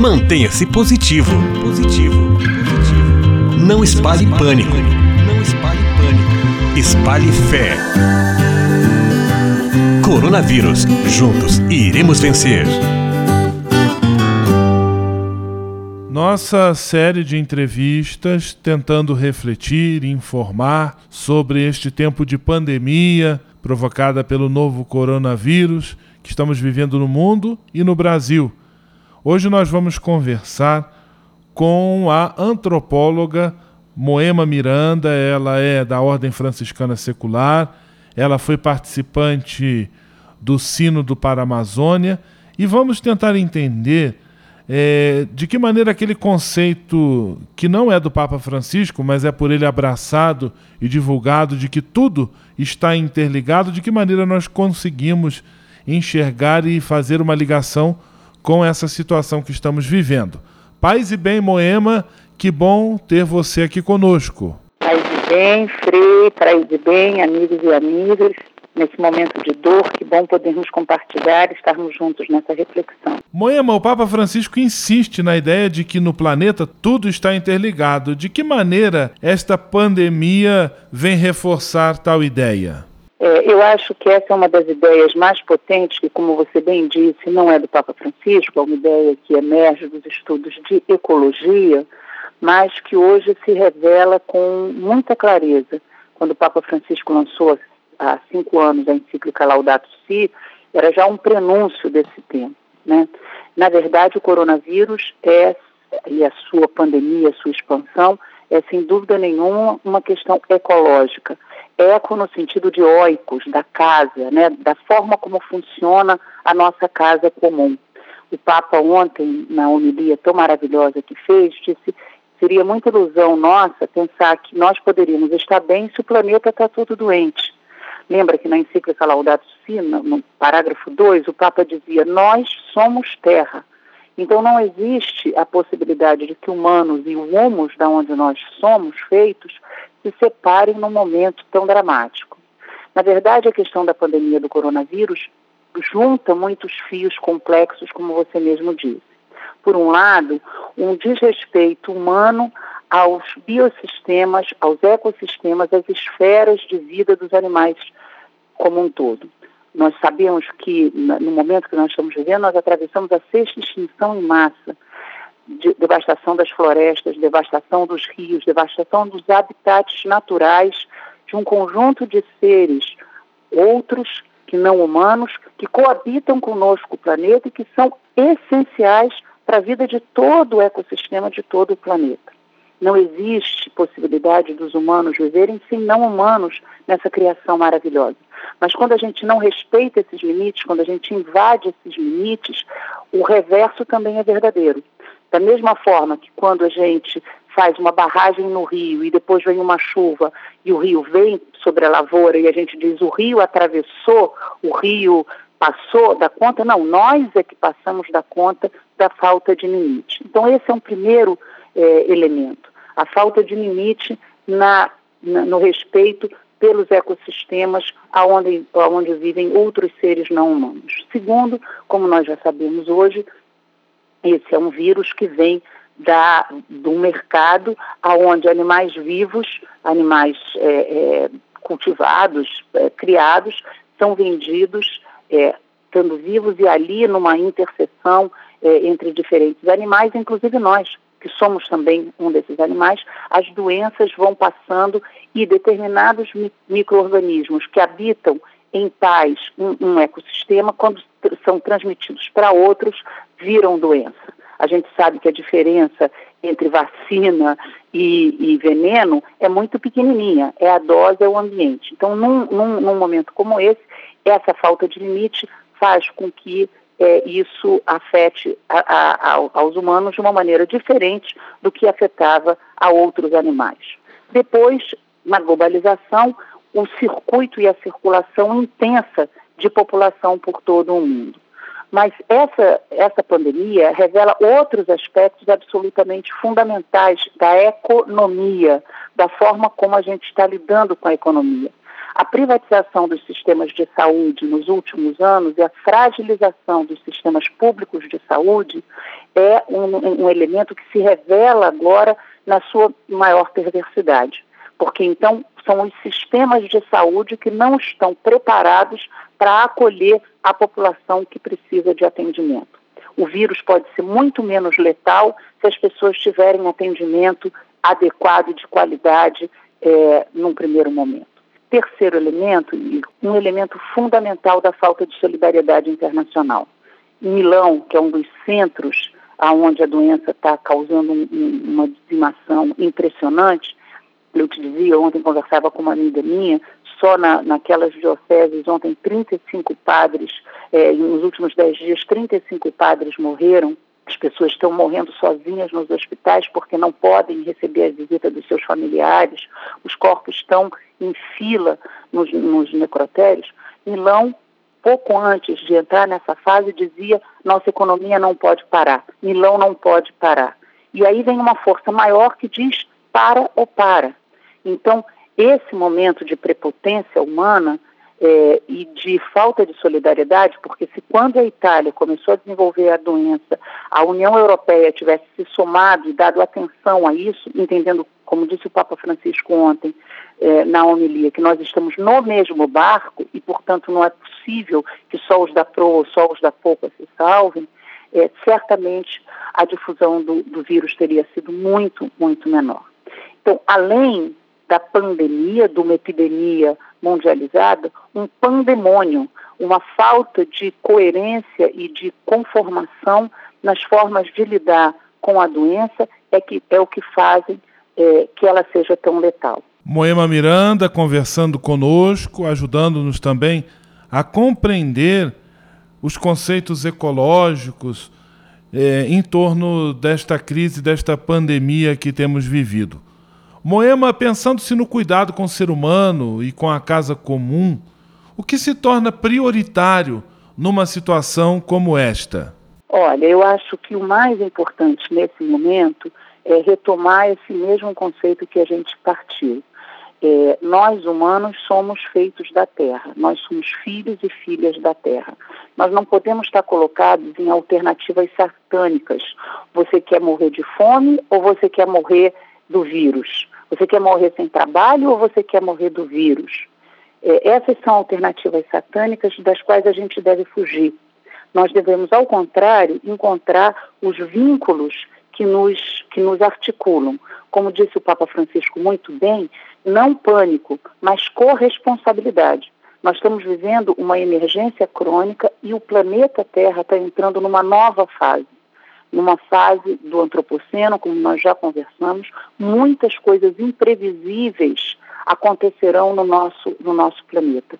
Mantenha-se positivo. Positivo. Positivo. Não espalhe pânico. Não espalhe pânico. Espalhe fé. Coronavírus. Juntos iremos vencer. Nossa série de entrevistas tentando refletir e informar sobre este tempo de pandemia provocada pelo novo coronavírus que estamos vivendo no mundo e no Brasil. Hoje nós vamos conversar com a antropóloga Moema Miranda, ela é da Ordem Franciscana Secular, ela foi participante do Sino do Paramazônia e vamos tentar entender é, de que maneira aquele conceito que não é do Papa Francisco, mas é por ele abraçado e divulgado de que tudo está interligado, de que maneira nós conseguimos enxergar e fazer uma ligação com essa situação que estamos vivendo. Paz e bem, Moema, que bom ter você aqui conosco. Paz e bem, Frei, paz e bem, amigos e amigas nesse momento de dor, que bom podermos compartilhar e estarmos juntos nessa reflexão. Moema, o Papa Francisco insiste na ideia de que no planeta tudo está interligado. De que maneira esta pandemia vem reforçar tal ideia? É, eu acho que essa é uma das ideias mais potentes, que, como você bem disse, não é do Papa Francisco, é uma ideia que emerge dos estudos de ecologia, mas que hoje se revela com muita clareza. Quando o Papa Francisco lançou há cinco anos a encíclica Laudato Si, era já um prenúncio desse tema. Né? Na verdade, o coronavírus é, e a sua pandemia, a sua expansão, é sem dúvida nenhuma uma questão ecológica. Eco no sentido de oicos, da casa, né? da forma como funciona a nossa casa comum. O Papa ontem, na homilia tão maravilhosa que fez, disse seria muita ilusão nossa pensar que nós poderíamos estar bem se o planeta está todo doente. Lembra que na encíclica Laudato Si, no parágrafo 2, o Papa dizia: Nós somos terra. Então não existe a possibilidade de que humanos e humus da onde nós somos feitos se separem num momento tão dramático. Na verdade, a questão da pandemia do coronavírus junta muitos fios complexos, como você mesmo disse. Por um lado, um desrespeito humano aos biossistemas, aos ecossistemas, às esferas de vida dos animais como um todo. Nós sabemos que, no momento que nós estamos vivendo, nós atravessamos a sexta extinção em massa, de devastação das florestas, devastação dos rios, devastação dos habitats naturais de um conjunto de seres, outros que não humanos, que coabitam conosco o planeta e que são essenciais para a vida de todo o ecossistema de todo o planeta. Não existe possibilidade dos humanos viverem sem não humanos nessa criação maravilhosa. Mas quando a gente não respeita esses limites, quando a gente invade esses limites, o reverso também é verdadeiro. Da mesma forma que quando a gente faz uma barragem no rio e depois vem uma chuva e o rio vem sobre a lavoura e a gente diz o rio atravessou, o rio passou da conta, não, nós é que passamos da conta da falta de limite. Então esse é um primeiro é, elemento, a falta de limite na, na, no respeito pelos ecossistemas aonde, aonde vivem outros seres não humanos. Segundo, como nós já sabemos hoje, esse é um vírus que vem da, do mercado aonde animais vivos, animais é, é, cultivados, é, criados, são vendidos é, estando vivos e ali numa interseção é, entre diferentes animais, inclusive nós, que somos também um desses animais, as doenças vão passando e determinados micro-organismos que habitam em tais um, um ecossistema, quando são transmitidos para outros, viram doença. A gente sabe que a diferença entre vacina e, e, veneno é muito pequenininha, é a dose, é o ambiente. Então, num, num, num momento como esse, essa falta de limite faz com que é, isso afete a, a, aos humanos de uma maneira diferente do que afetava a outros animais. Depois, na globalização, o circuito e a circulação intensa de população por todo o mundo. Mas essa, essa pandemia revela outros aspectos absolutamente fundamentais da economia, da forma como a gente está lidando com a economia. A privatização dos sistemas de saúde nos últimos anos e a fragilização dos sistemas públicos de saúde é um, um elemento que se revela agora na sua maior perversidade. Porque então são os sistemas de saúde que não estão preparados para acolher a população que precisa de atendimento. O vírus pode ser muito menos letal se as pessoas tiverem atendimento adequado e de qualidade é, num primeiro momento. Terceiro elemento, um elemento fundamental da falta de solidariedade internacional. Em Milão, que é um dos centros aonde a doença está causando um, um, uma dizimação impressionante, eu te dizia, ontem conversava com uma amiga minha, só na, naquelas dioceses, ontem 35 padres, é, nos últimos 10 dias, 35 padres morreram. As pessoas estão morrendo sozinhas nos hospitais porque não podem receber a visita dos seus familiares. Os corpos estão em fila nos, nos necrotérios. Milão, pouco antes de entrar nessa fase, dizia: nossa economia não pode parar, Milão não pode parar. E aí vem uma força maior que diz: para ou para. Então, esse momento de prepotência humana é, e de falta de solidariedade, porque se quando a Itália começou a desenvolver a doença, a União Europeia tivesse se somado e dado atenção a isso, entendendo, como disse o Papa Francisco ontem é, na homilia, que nós estamos no mesmo barco e, portanto, não é possível que só os da proa só os da poupa se salvem, é, certamente a difusão do, do vírus teria sido muito, muito menor. Então, além da pandemia, de uma epidemia mundializada, um pandemônio, uma falta de coerência e de conformação nas formas de lidar com a doença é, que, é o que fazem é, que ela seja tão letal. Moema Miranda conversando conosco, ajudando-nos também a compreender os conceitos ecológicos é, em torno desta crise, desta pandemia que temos vivido. Moema, pensando-se no cuidado com o ser humano e com a casa comum, o que se torna prioritário numa situação como esta? Olha, eu acho que o mais importante nesse momento é retomar esse mesmo conceito que a gente partiu. É, nós, humanos, somos feitos da terra, nós somos filhos e filhas da terra. Nós não podemos estar colocados em alternativas satânicas. Você quer morrer de fome ou você quer morrer do vírus? Você quer morrer sem trabalho ou você quer morrer do vírus? É, essas são alternativas satânicas das quais a gente deve fugir. Nós devemos, ao contrário, encontrar os vínculos que nos, que nos articulam. Como disse o Papa Francisco muito bem, não pânico, mas corresponsabilidade. Nós estamos vivendo uma emergência crônica e o planeta Terra está entrando numa nova fase numa fase do antropoceno, como nós já conversamos, muitas coisas imprevisíveis acontecerão no nosso, no nosso planeta.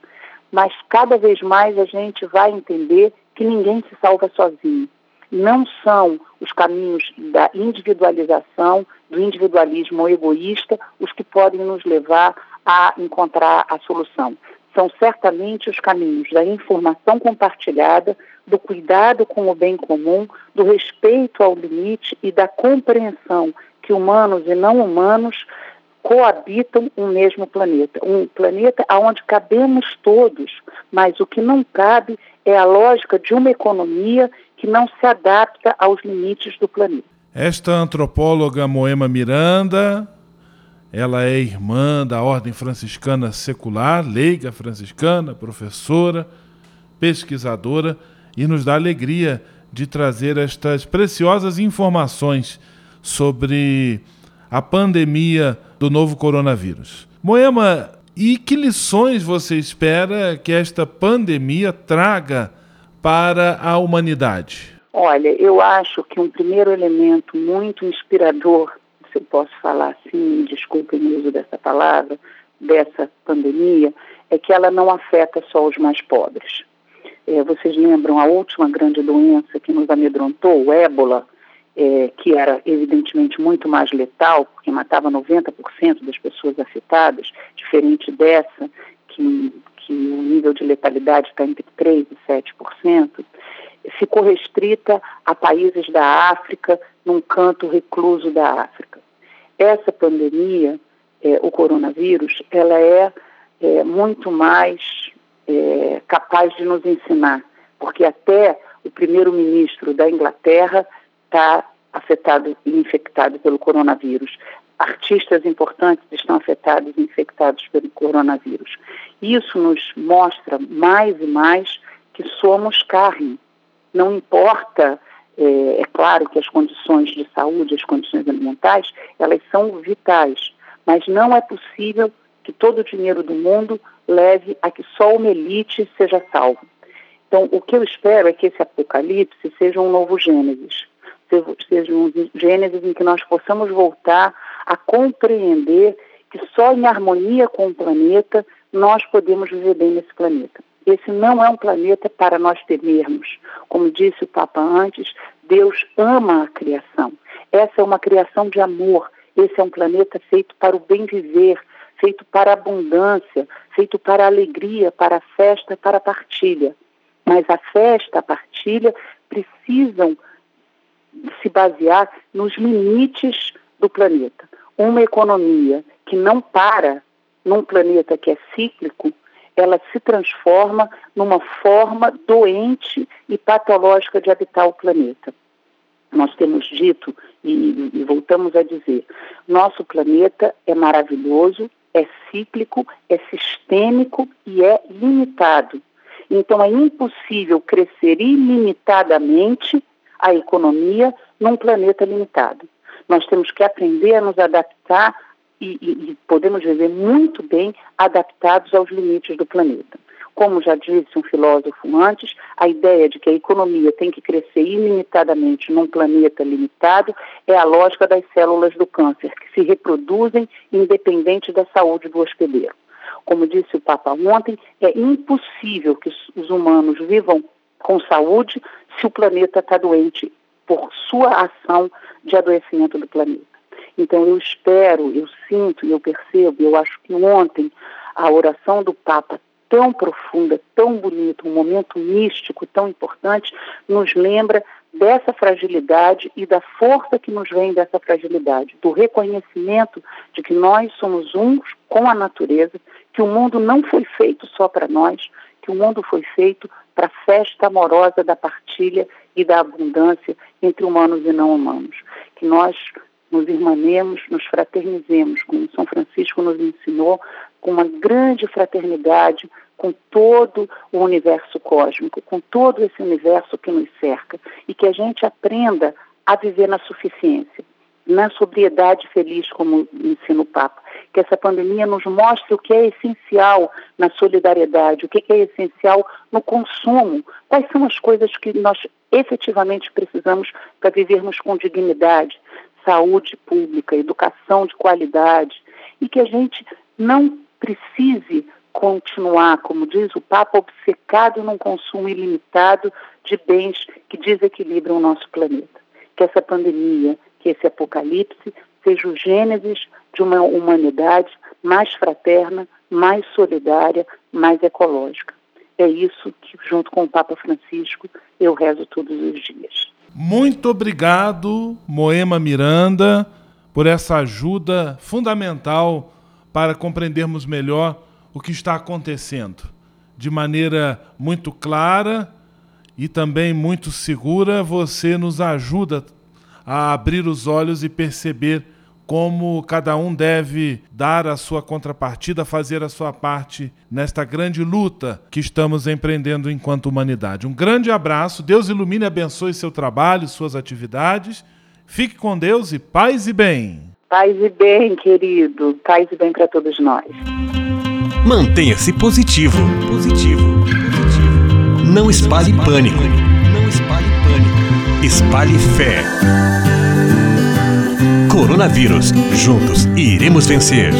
Mas cada vez mais a gente vai entender que ninguém se salva sozinho. Não são os caminhos da individualização, do individualismo egoísta, os que podem nos levar a encontrar a solução. São certamente os caminhos da informação compartilhada, do cuidado com o bem comum, do respeito ao limite e da compreensão que humanos e não humanos coabitam um mesmo planeta. Um planeta onde cabemos todos, mas o que não cabe é a lógica de uma economia que não se adapta aos limites do planeta. Esta antropóloga Moema Miranda, ela é irmã da Ordem Franciscana Secular, leiga franciscana, professora, pesquisadora e nos dá alegria de trazer estas preciosas informações sobre a pandemia do novo coronavírus. Moema, e que lições você espera que esta pandemia traga para a humanidade? Olha, eu acho que um primeiro elemento muito inspirador, se eu posso falar assim, desculpem o uso dessa palavra, dessa pandemia, é que ela não afeta só os mais pobres. É, vocês lembram a última grande doença que nos amedrontou, o ébola, é, que era evidentemente muito mais letal, porque matava 90% das pessoas afetadas, diferente dessa, que, que o nível de letalidade está entre 3% e 7%, ficou restrita a países da África, num canto recluso da África. Essa pandemia, é, o coronavírus, ela é, é muito mais é, capaz de nos ensinar, porque até o primeiro-ministro da Inglaterra está afetado e infectado pelo coronavírus. Artistas importantes estão afetados e infectados pelo coronavírus. Isso nos mostra mais e mais que somos carne. Não importa, é, é claro que as condições de saúde, as condições ambientais, elas são vitais, mas não é possível que todo o dinheiro do mundo leve a que só uma elite seja salvo. Então, o que eu espero é que esse apocalipse seja um novo Gênesis, seja um Gênesis em que nós possamos voltar a compreender que só em harmonia com o planeta nós podemos viver bem nesse planeta. Esse não é um planeta para nós temermos. Como disse o Papa antes, Deus ama a criação. Essa é uma criação de amor. Esse é um planeta feito para o bem viver, feito para a abundância, feito para a alegria, para a festa, para a partilha. Mas a festa, a partilha, precisam se basear nos limites do planeta. Uma economia que não para num planeta que é cíclico, ela se transforma numa forma doente e patológica de habitar o planeta. Nós temos dito e, e voltamos a dizer: nosso planeta é maravilhoso, é cíclico, é sistêmico e é limitado. Então, é impossível crescer ilimitadamente a economia num planeta limitado. Nós temos que aprender a nos adaptar e, e, podemos viver muito bem adaptados aos limites do planeta. Como já disse um filósofo antes, a ideia de que a economia tem que crescer ilimitadamente num planeta limitado é a lógica das células do câncer, que se reproduzem independente da saúde do hospedeiro. Como disse o Papa ontem, é impossível que os humanos vivam com saúde se o planeta está doente por sua ação de adoecimento do planeta. Então eu espero, eu sinto eu percebo, eu acho que ontem a oração do Papa tão profunda, tão bonita, um momento místico tão importante, nos lembra dessa fragilidade e da força que nos vem dessa fragilidade, do reconhecimento de que nós somos uns com a natureza, que o mundo não foi feito só para nós, que o mundo foi feito para a festa amorosa da partilha e da abundância entre humanos e não humanos. Que nós nos irmanemos, nos fraternizemos, como São Francisco nos ensinou, com uma grande fraternidade com todo o universo cósmico, com todo esse universo que nos cerca, e que a gente aprenda a viver na suficiência, na sobriedade feliz, como ensina o Papa. Que essa pandemia nos mostre o que é essencial na solidariedade, o que é essencial no consumo, quais são as coisas que nós efetivamente precisamos para vivermos com dignidade, saúde pública, educação de qualidade, e que a gente não precise continuar, como diz o Papa, obcecado num consumo ilimitado de bens que desequilibram o nosso planeta. Que essa pandemia, que esse apocalipse seja o gênesis de uma humanidade mais fraterna, mais solidária, mais ecológica. É isso que, junto com o Papa Francisco, eu rezo todos os dias. Muito obrigado, Moema Miranda, por essa ajuda fundamental para compreendermos melhor o que está acontecendo. De maneira muito clara e também muito segura, você nos ajuda a abrir os olhos e perceber como cada um deve dar a sua contrapartida, fazer a sua parte nesta grande luta que estamos empreendendo enquanto humanidade. Um grande abraço, Deus ilumine e abençoe seu trabalho, suas atividades. Fique com Deus e paz e bem. Paz e bem, querido. Paz e bem para todos nós. Mantenha-se positivo. Positivo. Positivo. Não espalhe pânico. Não espalhe pânico. Espalhe fé. Coronavírus. Juntos iremos vencer.